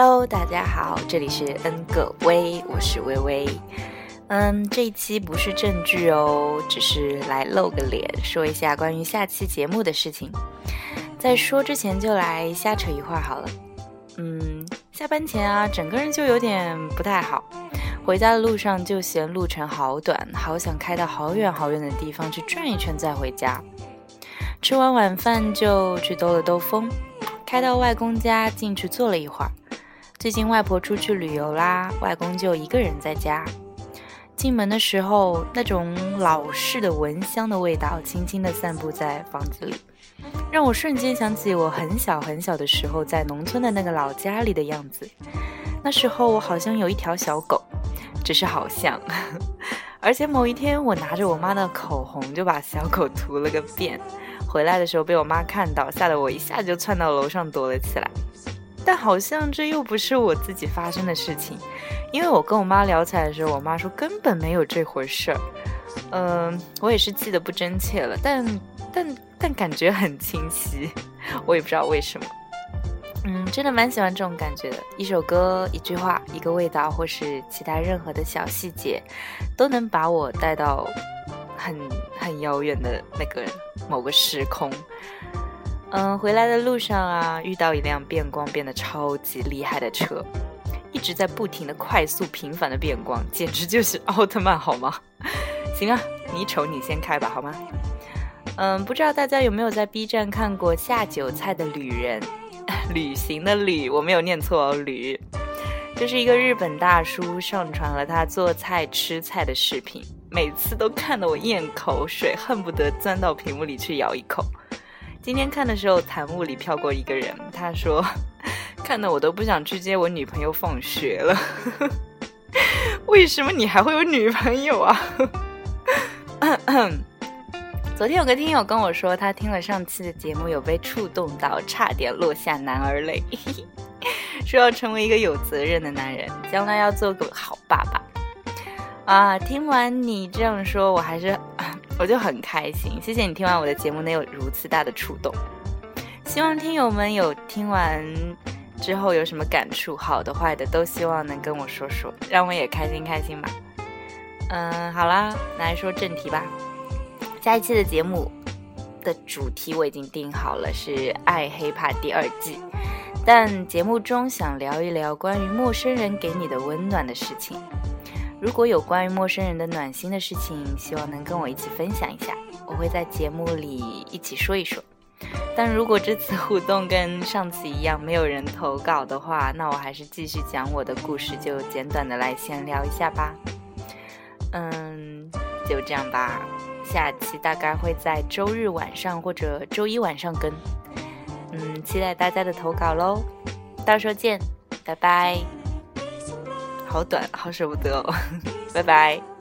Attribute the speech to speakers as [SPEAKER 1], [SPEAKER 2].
[SPEAKER 1] Hello，大家好，这里是恩个微，我是微微。嗯，这一期不是正剧哦，只是来露个脸，说一下关于下期节目的事情。在说之前，就来瞎扯一会儿好了。嗯，下班前啊，整个人就有点不太好。回家的路上就嫌路程好短，好想开到好远好远的地方去转一圈再回家。吃完晚饭就去兜了兜风，开到外公家进去坐了一会儿。最近外婆出去旅游啦，外公就一个人在家。进门的时候，那种老式的蚊香的味道轻轻地散布在房子里，让我瞬间想起我很小很小的时候在农村的那个老家里的样子。那时候我好像有一条小狗。只是好像，而且某一天我拿着我妈的口红就把小狗涂了个遍，回来的时候被我妈看到，吓得我一下就窜到楼上躲了起来。但好像这又不是我自己发生的事情，因为我跟我妈聊起来的时候，我妈说根本没有这回事儿。嗯，我也是记得不真切了，但但但感觉很清晰，我也不知道为什么。嗯，真的蛮喜欢这种感觉的。一首歌、一句话、一个味道，或是其他任何的小细节，都能把我带到很很遥远的那个某个时空。嗯，回来的路上啊，遇到一辆变光变得超级厉害的车，一直在不停的快速频繁的变光，简直就是奥特曼好吗？行啊，你丑你先开吧，好吗？嗯，不知道大家有没有在 B 站看过下酒菜的旅人？旅行的旅，我没有念错哦，旅。这是一个日本大叔上传了他做菜吃菜的视频，每次都看得我咽口水，恨不得钻到屏幕里去咬一口。今天看的时候，弹幕里飘过一个人，他说：“ 看得我都不想去接我女朋友放学了。”为什么你还会有女朋友啊？昨天有个听友跟我说，他听了上期的节目，有被触动到，差点落下男儿泪，说要成为一个有责任的男人，将来要做个好爸爸。啊，听完你这样说，我还是我就很开心，谢谢你听完我的节目能有如此大的触动。希望听友们有听完之后有什么感触，好的坏的都希望能跟我说说，让我也开心开心吧。嗯，好啦，来说正题吧。下一期的节目的主题我已经定好了，是《爱黑怕》第二季。但节目中想聊一聊关于陌生人给你的温暖的事情。如果有关于陌生人的暖心的事情，希望能跟我一起分享一下，我会在节目里一起说一说。但如果这次互动跟上次一样没有人投稿的话，那我还是继续讲我的故事，就简短的来闲聊一下吧。嗯，就这样吧。下期大概会在周日晚上或者周一晚上更，嗯，期待大家的投稿喽，到时候见，拜拜。好短，好舍不得哦，拜拜。